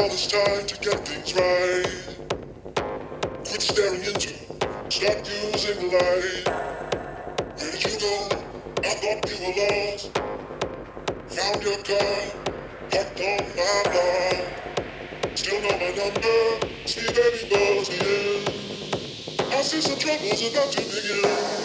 all this time to get things right. Quit staring into, stop using the light. Thought you were lost. Found your car, parked on my lawn. Still know my number, see that he baby buzzing. I see some troubles about to begin.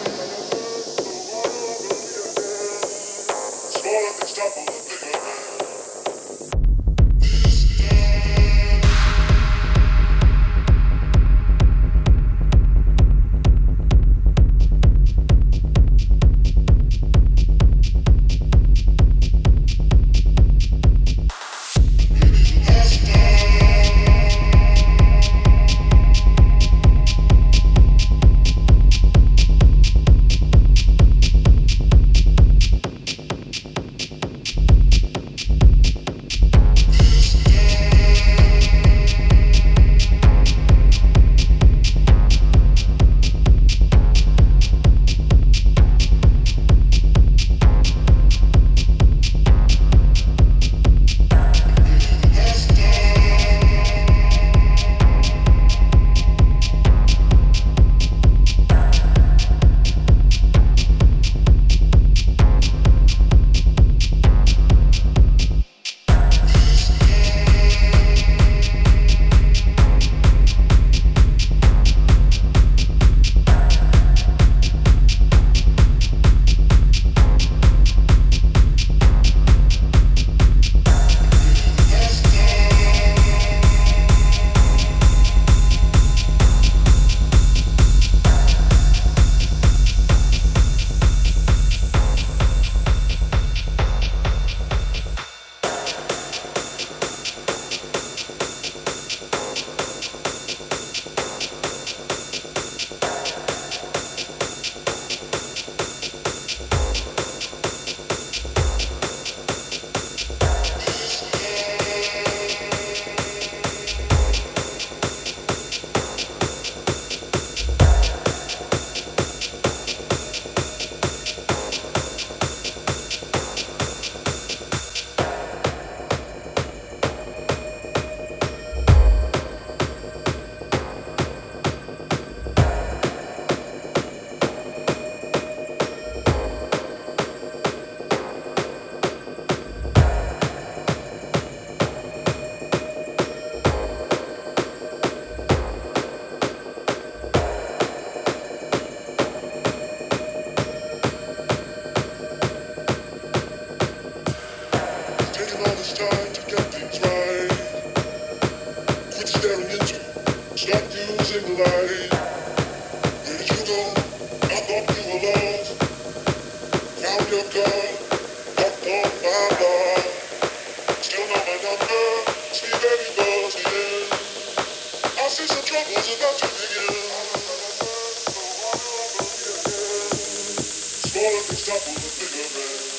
world is double the minimum.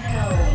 hell.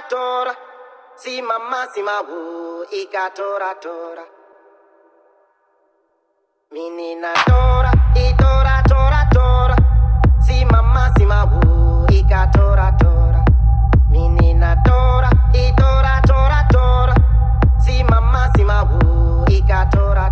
ikatora. Simama simawo ikatora tora. Minina tora itora tora tora. Simama simawo ikatora tora. Minina tora itora tora tora. Simama simawo ikatora